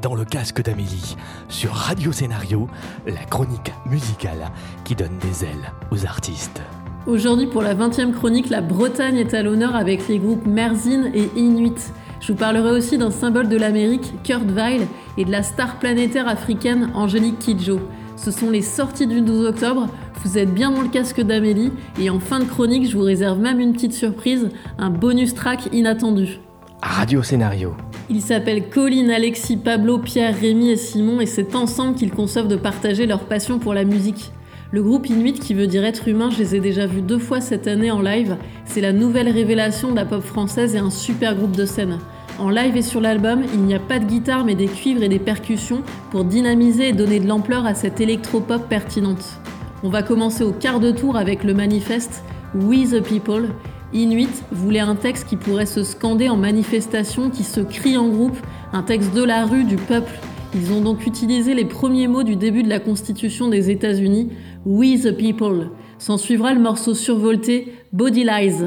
dans le casque d'Amélie sur Radio Scénario, la chronique musicale qui donne des ailes aux artistes. Aujourd'hui, pour la 20e chronique, la Bretagne est à l'honneur avec les groupes Merzine et Inuit. Je vous parlerai aussi d'un symbole de l'Amérique, Kurt Weill, et de la star planétaire africaine Angélique Kidjo. Ce sont les sorties du 12 octobre. Vous êtes bien dans le casque d'Amélie. Et en fin de chronique, je vous réserve même une petite surprise, un bonus track inattendu. Radio Scénario. Ils s'appellent Colin, Alexis, Pablo, Pierre, Rémi et Simon et c'est ensemble qu'ils conçoivent de partager leur passion pour la musique. Le groupe Inuit, qui veut dire être humain, je les ai déjà vus deux fois cette année en live. C'est la nouvelle révélation de la pop française et un super groupe de scène. En live et sur l'album, il n'y a pas de guitare mais des cuivres et des percussions pour dynamiser et donner de l'ampleur à cette électropop pertinente. On va commencer au quart de tour avec le manifeste We the People. Inuit voulait un texte qui pourrait se scander en manifestation, qui se crie en groupe, un texte de la rue, du peuple. Ils ont donc utilisé les premiers mots du début de la Constitution des États-Unis, We the People. S'en suivra le morceau survolté Body Lies.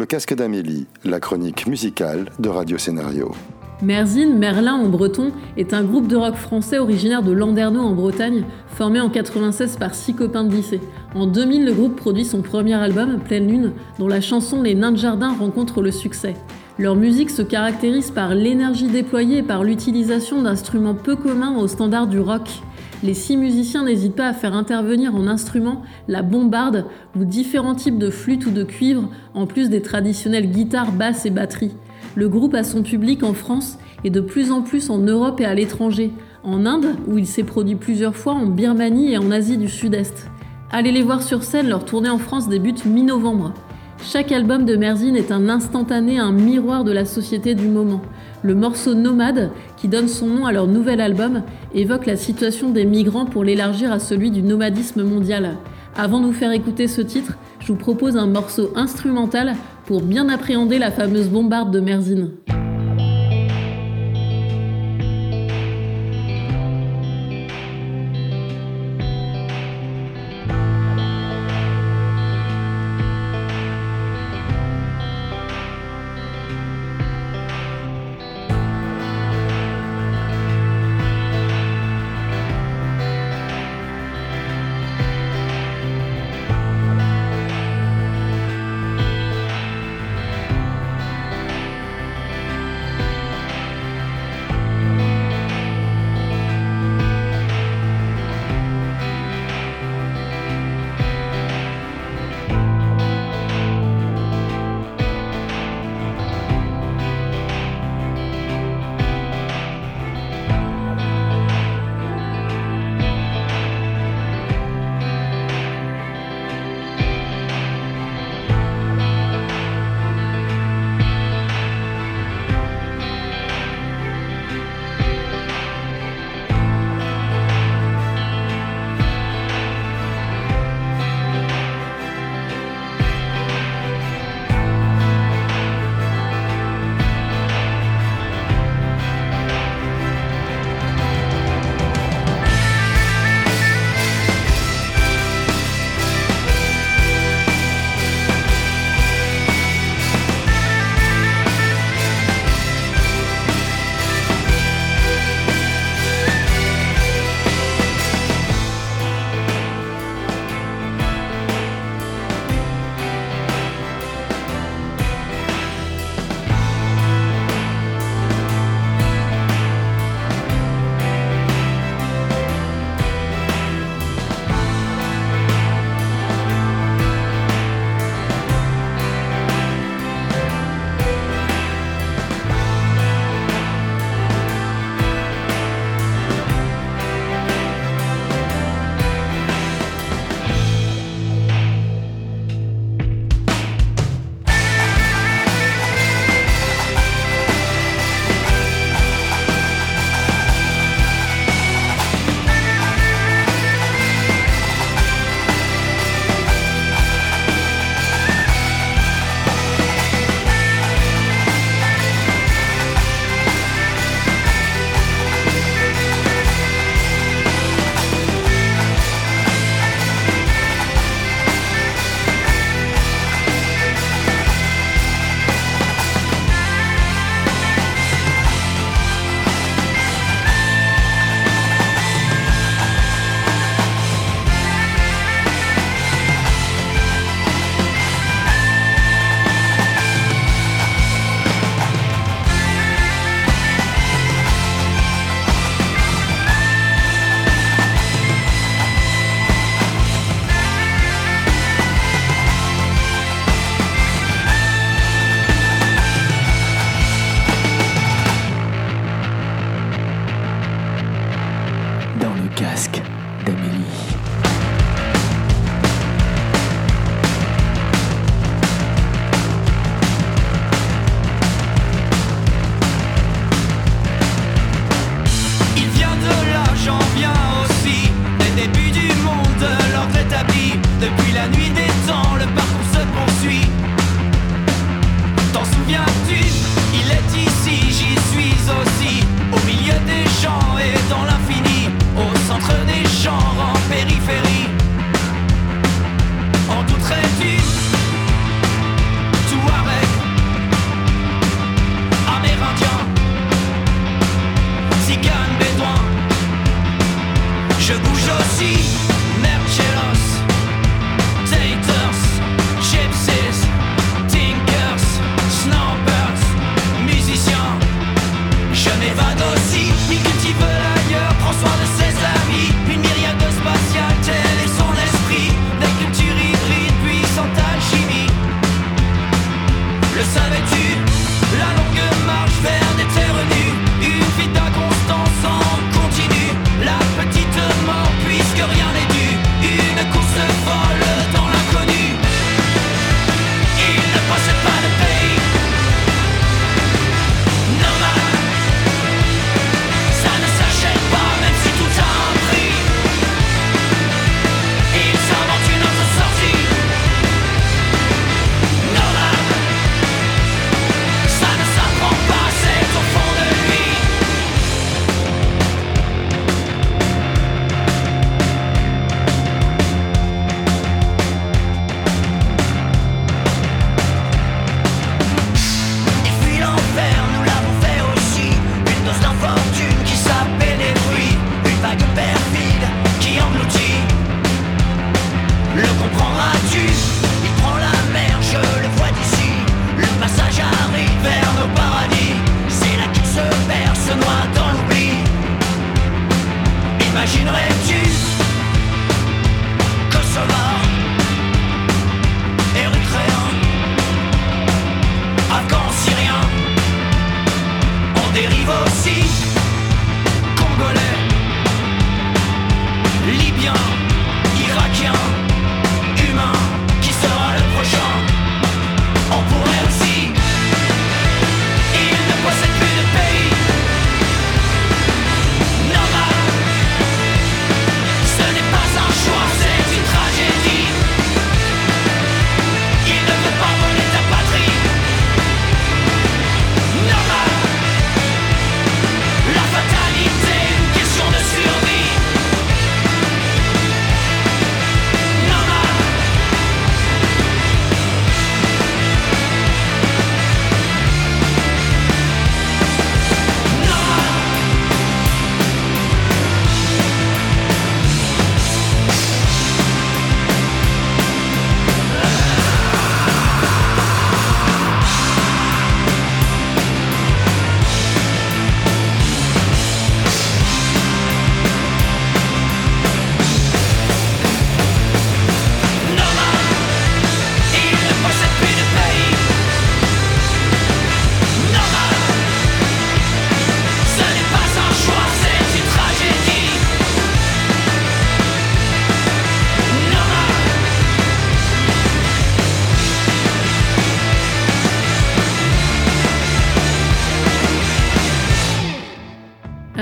Casque d'Amélie, la chronique musicale de Radio Scénario. Merzin, Merlin en breton, est un groupe de rock français originaire de Landerneau en Bretagne, formé en 96 par six copains de lycée. En 2000, le groupe produit son premier album, Pleine Lune, dont la chanson Les Nains de Jardin rencontre le succès. Leur musique se caractérise par l'énergie déployée et par l'utilisation d'instruments peu communs aux standards du rock. Les six musiciens n'hésitent pas à faire intervenir en instrument la bombarde ou différents types de flûtes ou de cuivre, en plus des traditionnelles guitares, basses et batteries. Le groupe a son public en France et de plus en plus en Europe et à l'étranger, en Inde, où il s'est produit plusieurs fois, en Birmanie et en Asie du Sud-Est. Allez les voir sur scène, leur tournée en France débute mi-novembre. Chaque album de Merzine est un instantané, un miroir de la société du moment. Le morceau Nomade, qui donne son nom à leur nouvel album, évoque la situation des migrants pour l'élargir à celui du nomadisme mondial. Avant de vous faire écouter ce titre, je vous propose un morceau instrumental pour bien appréhender la fameuse bombarde de Merzine.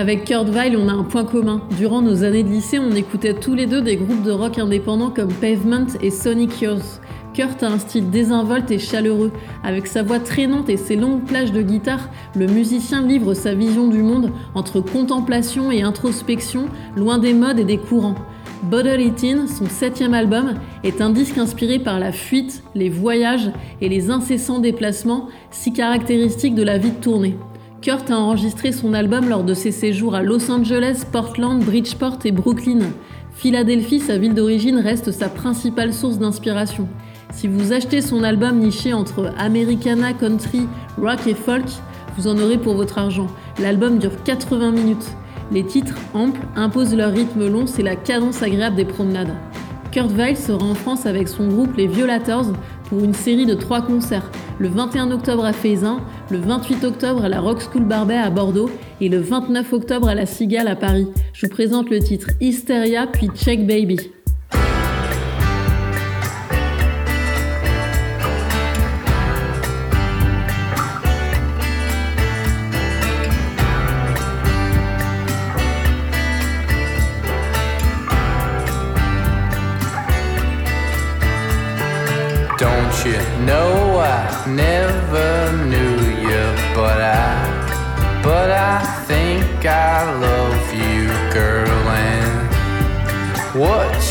Avec Kurt Weill, on a un point commun. Durant nos années de lycée, on écoutait tous les deux des groupes de rock indépendants comme Pavement et Sonic Youth. Kurt a un style désinvolte et chaleureux. Avec sa voix traînante et ses longues plages de guitare, le musicien livre sa vision du monde entre contemplation et introspection, loin des modes et des courants. Bottle It son septième album, est un disque inspiré par la fuite, les voyages et les incessants déplacements si caractéristiques de la vie de tournée. Kurt a enregistré son album lors de ses séjours à Los Angeles, Portland, Bridgeport et Brooklyn. Philadelphie, sa ville d'origine, reste sa principale source d'inspiration. Si vous achetez son album niché entre Americana, Country, Rock et Folk, vous en aurez pour votre argent. L'album dure 80 minutes. Les titres amples imposent leur rythme long, c'est la cadence agréable des promenades. Kurt Weill sera en France avec son groupe Les Violators pour une série de trois concerts, le 21 octobre à Faisin, le 28 octobre à la Rock School Barbet à Bordeaux et le 29 octobre à la Cigale à Paris. Je vous présente le titre Hysteria puis Check Baby.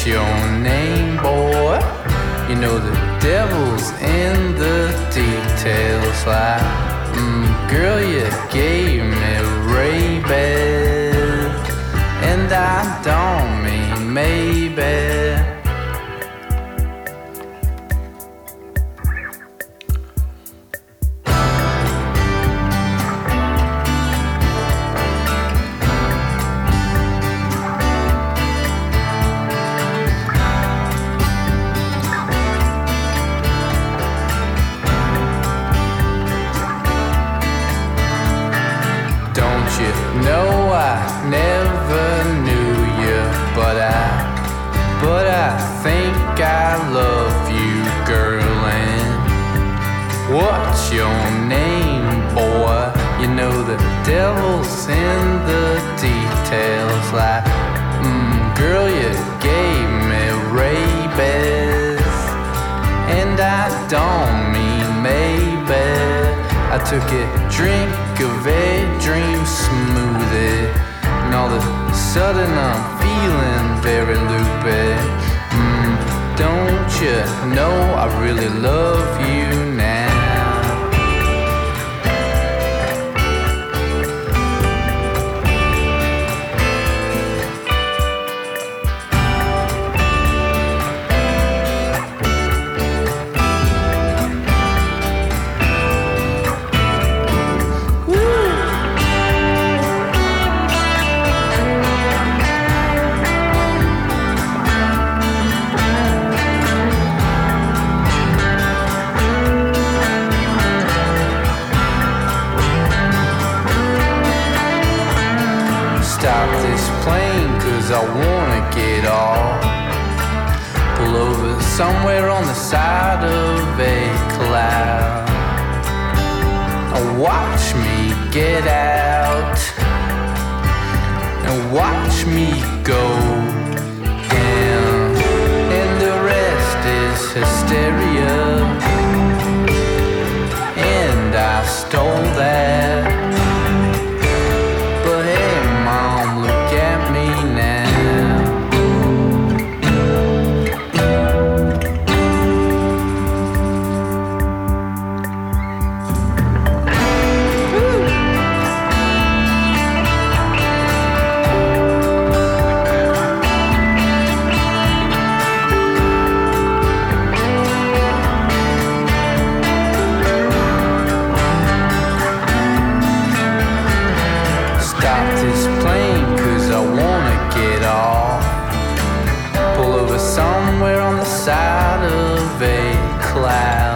Your name, boy? You know the devil's in the details. Like, never knew you, but I, but I think I love you, girl. And what's your name, boy? You know the devil's in the details. Like, mm, girl, you gave me rabies, and I don't mean maybe. I took a drink of a dream smoothie, and all of a sudden I'm feeling very loopy. Mm, don't you know I really love you somewhere on the side of a cloud. And watch me get out. And watch me go. Somewhere on the side of a cloud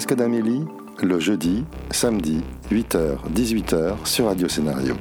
casque d'Amélie, le jeudi, samedi, 8h, 18h sur Radio Scénario.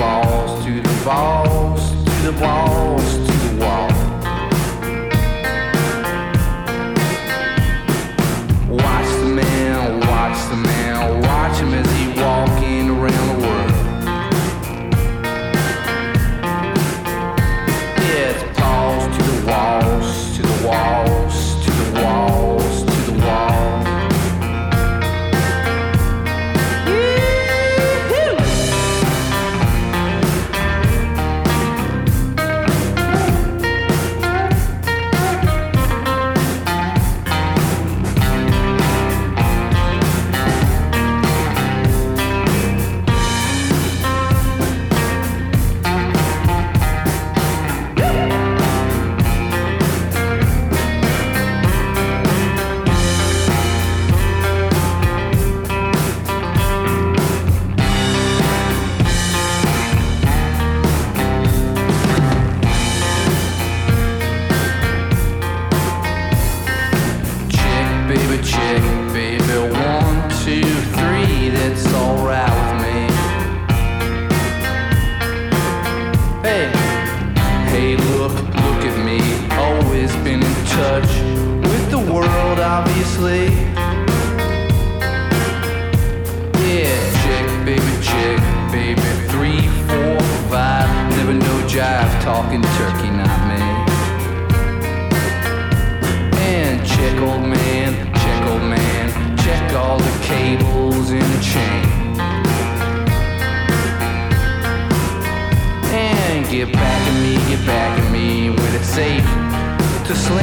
walls, to the walls, to the walls, to the walls. baby chick, baby one, two, three, that's alright with me. Hey, hey, look, look at me. Always been in touch with the world, obviously. Yeah, chick, baby chick, baby three, four, five. Never no jive talking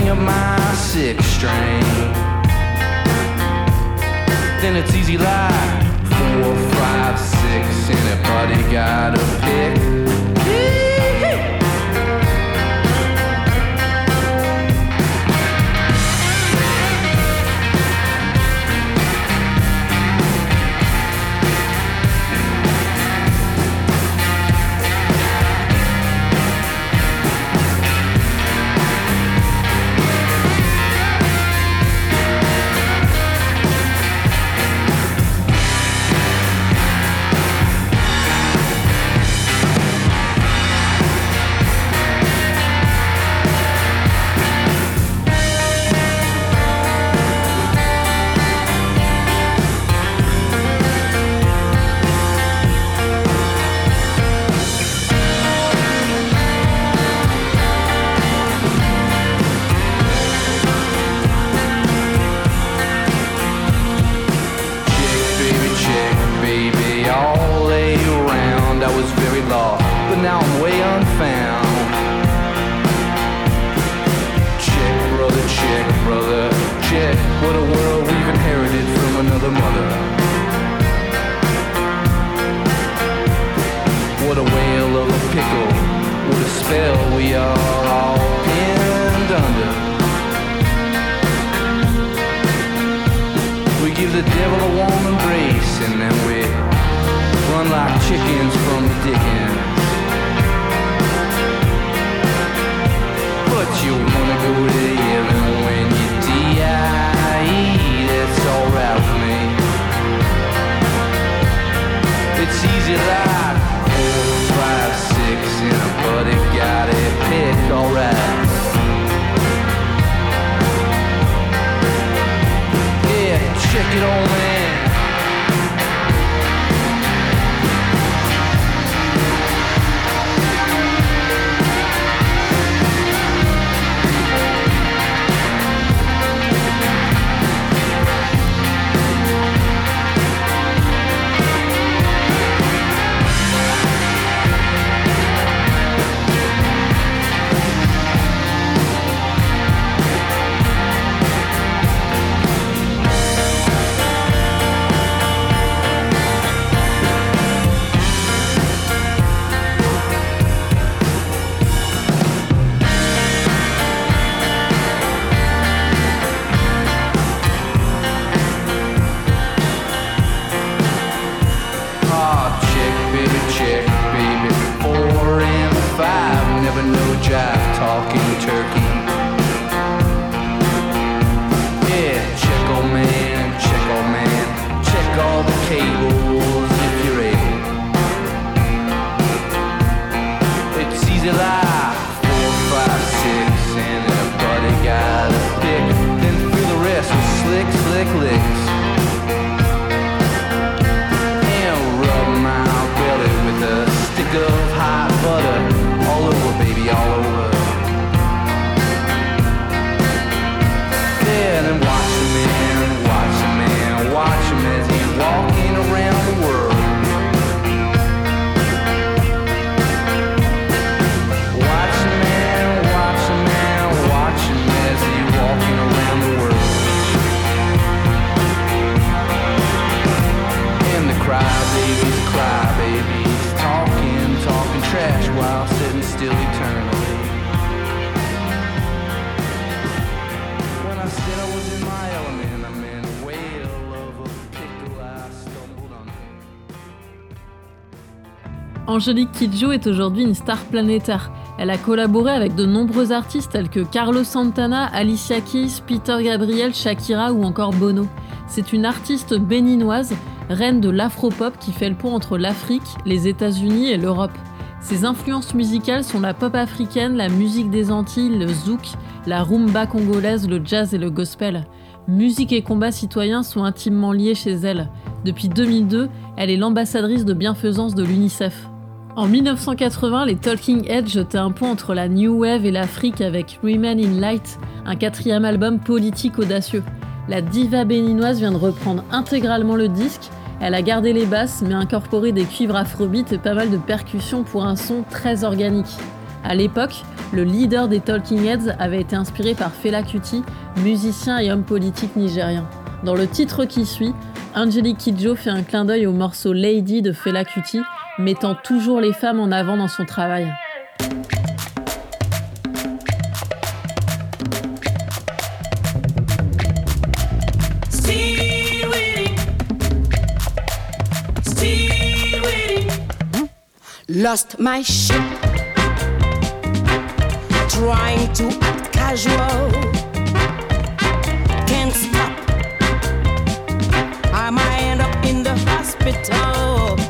of my six string. Then it's easy like four, five, six. Anybody got a pick? Angélique Kidjo est aujourd'hui une star planétaire. Elle a collaboré avec de nombreux artistes tels que Carlos Santana, Alicia Keys, Peter Gabriel, Shakira ou encore Bono. C'est une artiste béninoise, reine de l'afropop qui fait le pont entre l'Afrique, les États-Unis et l'Europe. Ses influences musicales sont la pop africaine, la musique des Antilles, le zouk, la rumba congolaise, le jazz et le gospel. Musique et combat citoyen sont intimement liés chez elle. Depuis 2002, elle est l'ambassadrice de bienfaisance de l'UNICEF. En 1980, les Talking Heads jetaient un pont entre la New Wave et l'Afrique avec Women in Light, un quatrième album politique audacieux. La diva béninoise vient de reprendre intégralement le disque. Elle a gardé les basses, mais incorporé des cuivres afrobeat et pas mal de percussions pour un son très organique. À l'époque, le leader des Talking Heads avait été inspiré par Fela Kuti, musicien et homme politique nigérien. Dans le titre qui suit, Angelique Kidjo fait un clin d'œil au morceau Lady de Fela Kuti, mettant toujours les femmes en avant dans son travail. Lost my ship. Trying to act casual. Can't stop. I might end up in the hospital.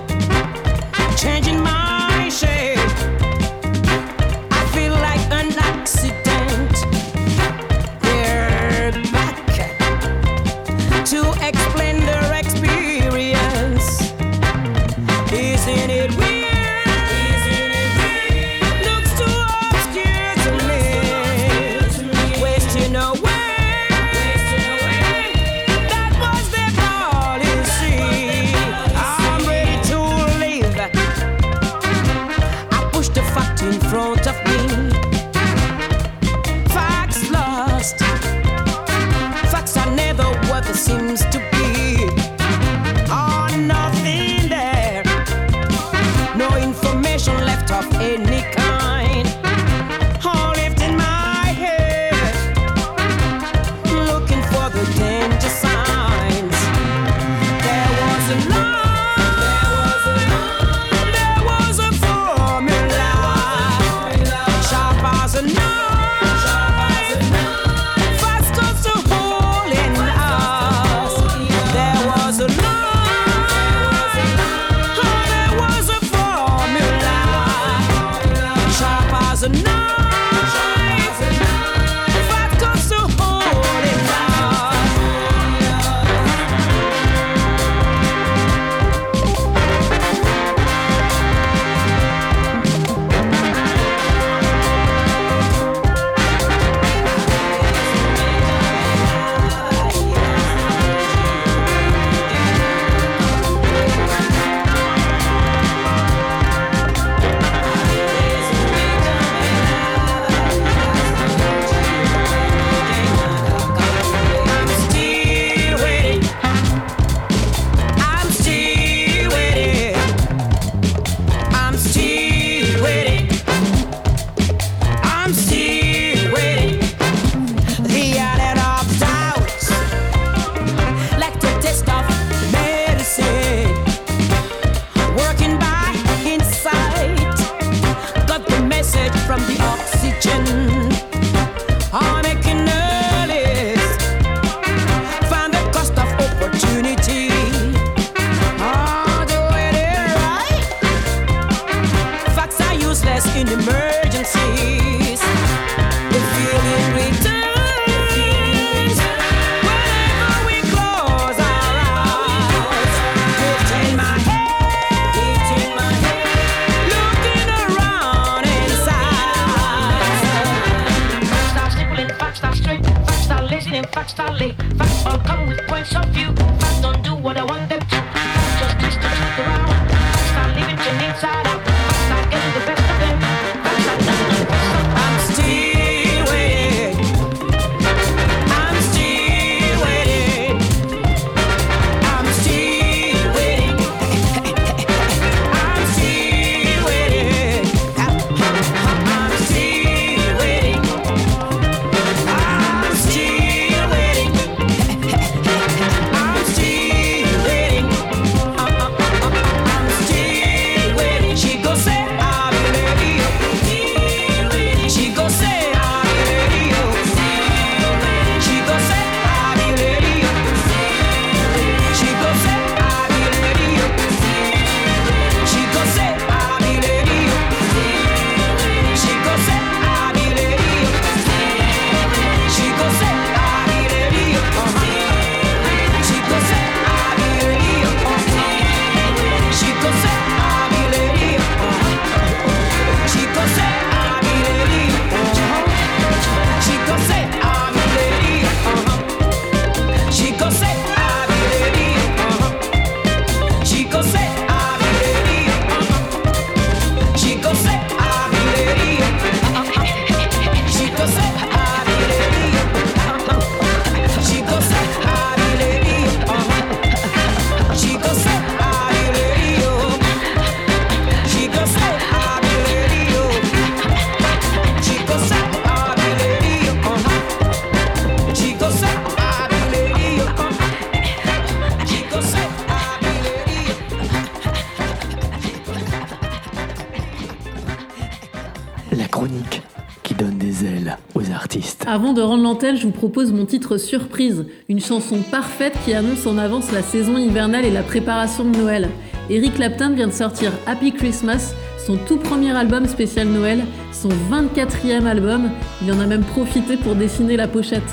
Avant de rendre l'antenne, je vous propose mon titre surprise, une chanson parfaite qui annonce en avance la saison hivernale et la préparation de Noël. Eric Clapton vient de sortir Happy Christmas, son tout premier album spécial Noël, son 24e album. Il en a même profité pour dessiner la pochette.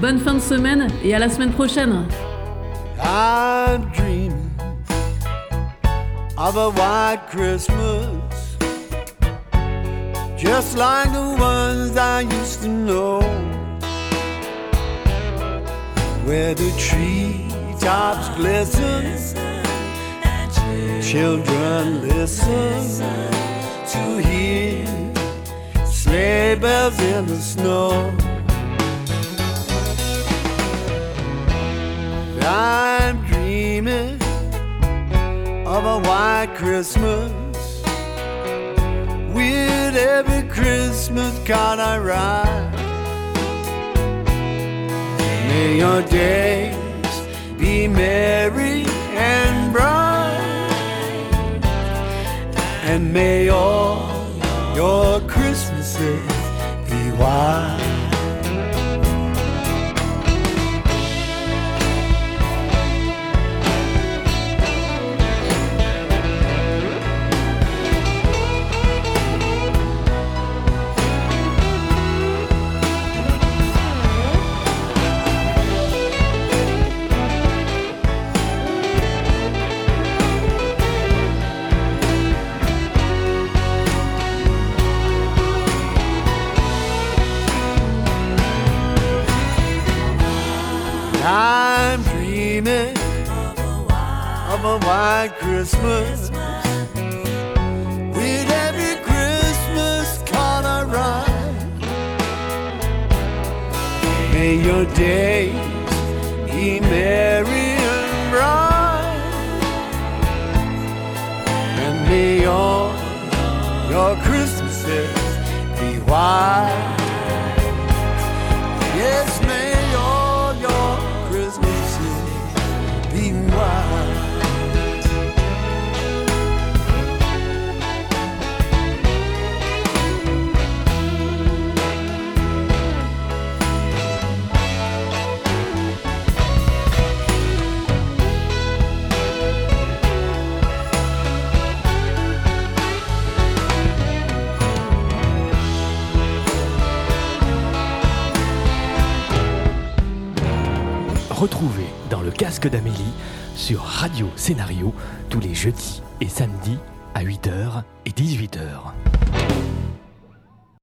Bonne fin de semaine et à la semaine prochaine. Just like the ones I used to know, where the treetops glisten, children listen to hear sleigh bells in the snow. I'm dreaming of a white Christmas with every Christmas card I write. May your days be merry and bright, and may all your Christmases be white. I'm dreaming of a white Christmas with every Christmas card I write. May your days be merry and bright, and may all your Christmases be white. Retrouver dans le casque d'Amélie sur Radio Scénario tous les jeudis et samedis à 8h et 18h.